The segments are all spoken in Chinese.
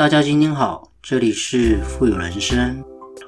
大家今天好，这里是富有人生。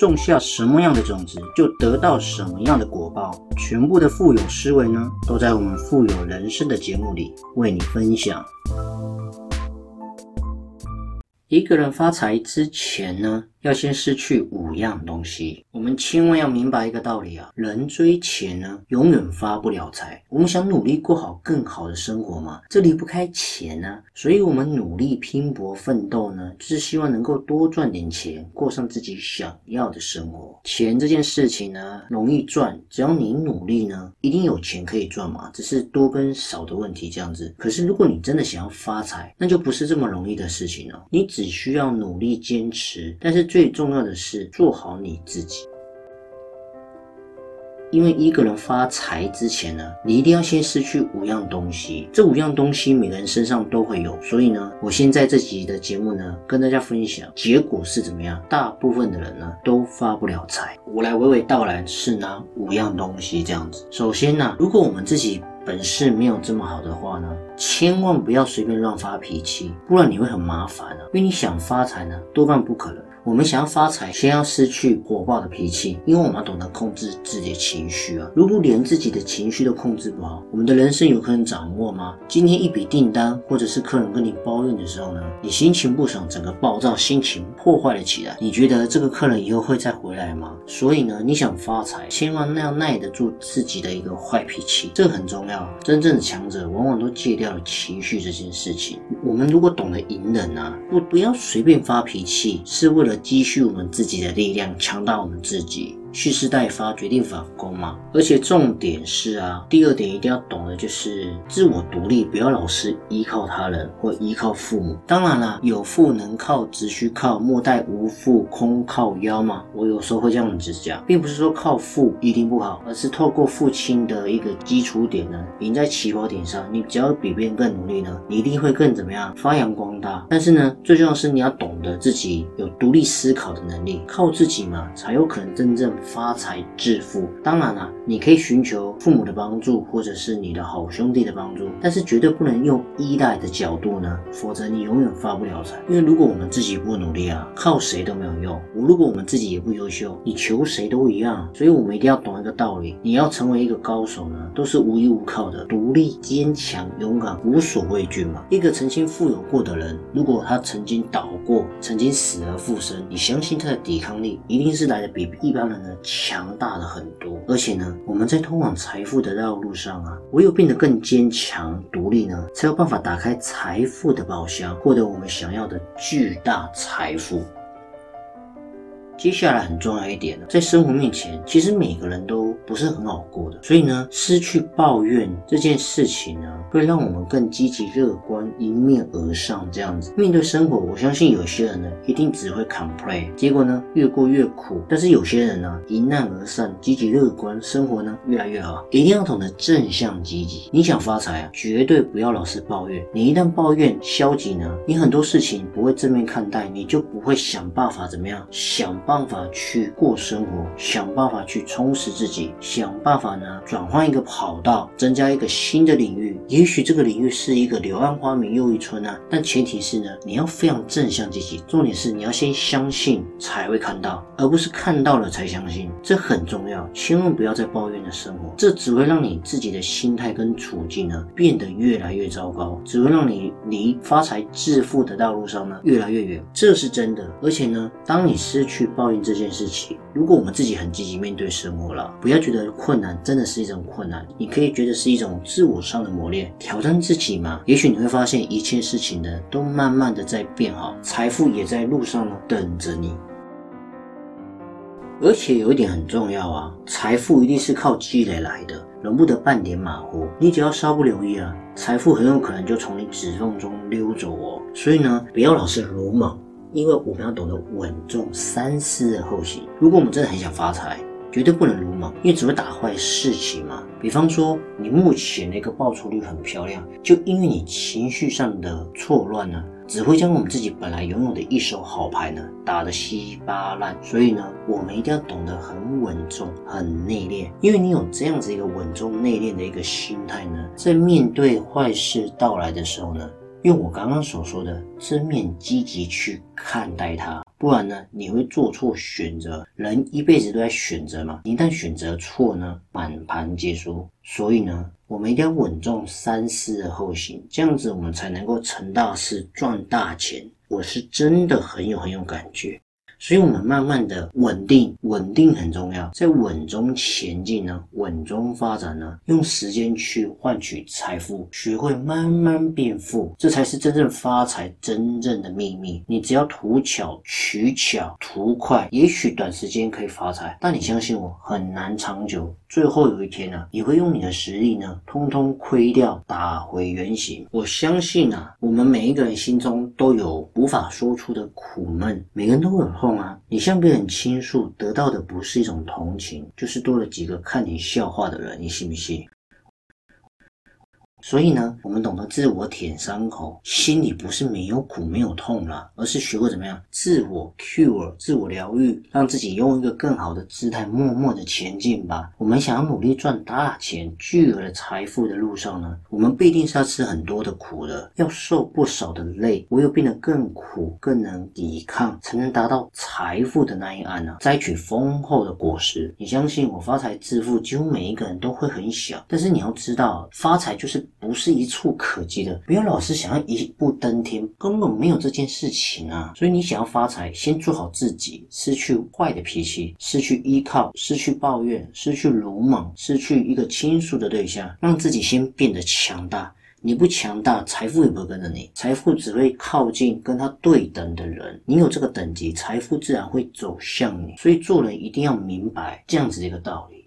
种下什么样的种子，就得到什么样的果报。全部的富有思维呢，都在我们富有人生的节目里为你分享。一个人发财之前呢？要先失去五样东西，我们千万要明白一个道理啊，人追钱呢，永远发不了财。我们想努力过好更好的生活嘛，这离不开钱呢。所以，我们努力拼搏奋斗呢，就是希望能够多赚点钱，过上自己想要的生活。钱这件事情呢，容易赚，只要你努力呢，一定有钱可以赚嘛，只是多跟少的问题这样子。可是，如果你真的想要发财，那就不是这么容易的事情了。你只需要努力坚持，但是。最重要的是做好你自己，因为一个人发财之前呢，你一定要先失去五样东西。这五样东西每个人身上都会有，所以呢，我先在这集的节目呢跟大家分享，结果是怎么样？大部分的人呢都发不了财。我来娓娓道来是哪五样东西这样子。首先呢，如果我们自己本事没有这么好的话呢，千万不要随便乱发脾气，不然你会很麻烦啊。因为你想发财呢，多半不可能。我们想要发财，先要失去火爆的脾气，因为我们要懂得控制自己的情绪啊。如果连自己的情绪都控制不好，我们的人生有可能掌握吗？今天一笔订单，或者是客人跟你抱怨的时候呢，你心情不爽，整个暴躁，心情破坏了起来。你觉得这个客人以后会再回来吗？所以呢，你想发财，千万要耐得住自己的一个坏脾气，这很重要。真正的强者往往都戒掉了情绪这件事情。我们如果懂得隐忍啊，不不要随便发脾气，是为了。积蓄我们自己的力量，强大我们自己。蓄势待发，决定反攻嘛。而且重点是啊，第二点一定要懂的就是自我独立，不要老是依靠他人或依靠父母。当然了，有父能靠，只需靠；莫待无父空靠腰嘛。我有时候会这样子讲，并不是说靠父一定不好，而是透过父亲的一个基础点呢，赢在起跑点上。你只要比别人更努力呢，你一定会更怎么样发扬光大。但是呢，最重要是你要懂得自己有独立思考的能力，靠自己嘛，才有可能真正。发财致富，当然了，你可以寻求父母的帮助，或者是你的好兄弟的帮助，但是绝对不能用依赖的角度呢，否则你永远发不了财。因为如果我们自己不努力啊，靠谁都没有用。我如果我们自己也不优秀，你求谁都一样。所以我们一定要懂一个道理：你要成为一个高手呢，都是无依无靠的，独立、坚强、勇敢，无所畏惧嘛。一个曾经富有过的人，如果他曾经倒过，曾经死而复生，你相信他的抵抗力一定是来的比一般人呢。强大了很多，而且呢，我们在通往财富的道路上啊，唯有变得更坚强、独立呢，才有办法打开财富的宝箱，获得我们想要的巨大财富。接下来很重要一点呢，在生活面前，其实每个人都不是很好过的，所以呢，失去抱怨这件事情呢，会让我们更积极乐观，迎面而上这样子面对生活。我相信有些人呢，一定只会 complain，结果呢，越过越苦。但是有些人呢，迎难而上，积极乐观，生活呢越来越好。一定要懂得正向积极。你想发财啊，绝对不要老是抱怨。你一旦抱怨消极呢，你很多事情不会正面看待，你就不会想办法怎么样想。办法去过生活，想办法去充实自己，想办法呢转换一个跑道，增加一个新的领域。也许这个领域是一个柳暗花明又一村啊，但前提是呢，你要非常正向积极。重点是你要先相信才会看到，而不是看到了才相信。这很重要，千万不要再抱怨的生活，这只会让你自己的心态跟处境呢变得越来越糟糕，只会让你离发财致富的道路上呢越来越远。这是真的，而且呢，当你失去。抱怨这件事情，如果我们自己很积极面对生活了，不要觉得困难真的是一种困难，你可以觉得是一种自我上的磨练，挑战自己嘛。也许你会发现一切事情呢都慢慢的在变好，财富也在路上呢等着你。而且有一点很重要啊，财富一定是靠积累来的，容不得半点马虎。你只要稍不留意啊，财富很有可能就从你指缝中溜走哦。所以呢，不要老是鲁莽。因为我们要懂得稳重三思而后行。如果我们真的很想发财，绝对不能鲁莽，因为只会打坏事情嘛。比方说，你目前的一个报酬率很漂亮，就因为你情绪上的错乱呢，只会将我们自己本来拥有的一手好牌呢打得稀巴烂。所以呢，我们一定要懂得很稳重、很内敛，因为你有这样子一个稳重内敛的一个心态呢，在面对坏事到来的时候呢，用我刚刚所说的正面积极去看待它。不然呢，你会做错选择。人一辈子都在选择嘛，一旦选择错呢，满盘皆输。所以呢，我们一定要稳重三思而后行，这样子我们才能够成大事、赚大钱。我是真的很有很有感觉。所以，我们慢慢的稳定，稳定很重要，在稳中前进呢，稳中发展呢，用时间去换取财富，学会慢慢变富，这才是真正发财真正的秘密。你只要图巧、取巧、图快，也许短时间可以发财，但你相信我，很难长久。最后有一天呢，你会用你的实力呢，通通亏掉，打回原形。我相信啊，我们每一个人心中都有无法说出的苦闷，每个人都会有痛啊。你向别人倾诉，得到的不是一种同情，就是多了几个看你笑话的人，你信不信？所以呢，我们懂得自我舔伤口，心里不是没有苦没有痛了，而是学会怎么样自我 cure、自我疗愈，让自己用一个更好的姿态默默的前进吧。我们想要努力赚大钱、巨额的财富的路上呢，我们必定是要吃很多的苦的，要受不少的累，唯有变得更苦、更能抵抗，才能达到财富的那一岸呢，摘取丰厚的果实。你相信我，发财致富几乎每一个人都会很想，但是你要知道，发财就是。不是一触可及的，不要老是想要一步登天，根本没有这件事情啊！所以你想要发财，先做好自己，失去坏的脾气，失去依靠，失去抱怨，失去鲁莽，失去一个倾诉的对象，让自己先变得强大。你不强大，财富也不会跟着你，财富只会靠近跟他对等的人。你有这个等级，财富自然会走向你。所以做人一定要明白这样子的一个道理。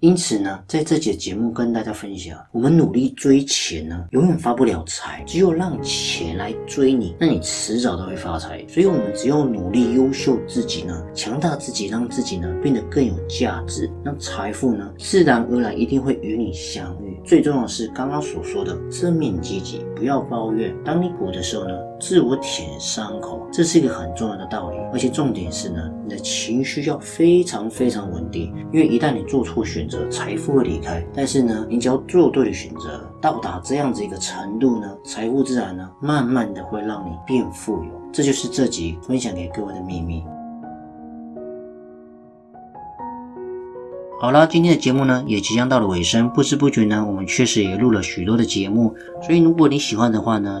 因此呢，在这节节目跟大家分享，我们努力追钱呢，永远发不了财。只有让钱来追你，那你迟早都会发财。所以，我们只有努力优秀自己呢，强大自己，让自己呢变得更有价值，那财富呢，自然而然一定会与你相遇。最重要的是刚刚所说的正面积极，不要抱怨。当你苦的时候呢，自我舔伤口，这是一个很重要的道理。而且重点是呢，你的情绪要非常非常稳定，因为一旦你做错选择，财富会离开，但是呢，你只要做对了选择，到达这样子一个程度呢，财富自然呢，慢慢的会让你变富有。这就是这集分享给各位的秘密。好了，今天的节目呢，也即将到了尾声，不知不觉呢，我们确实也录了许多的节目，所以如果你喜欢的话呢，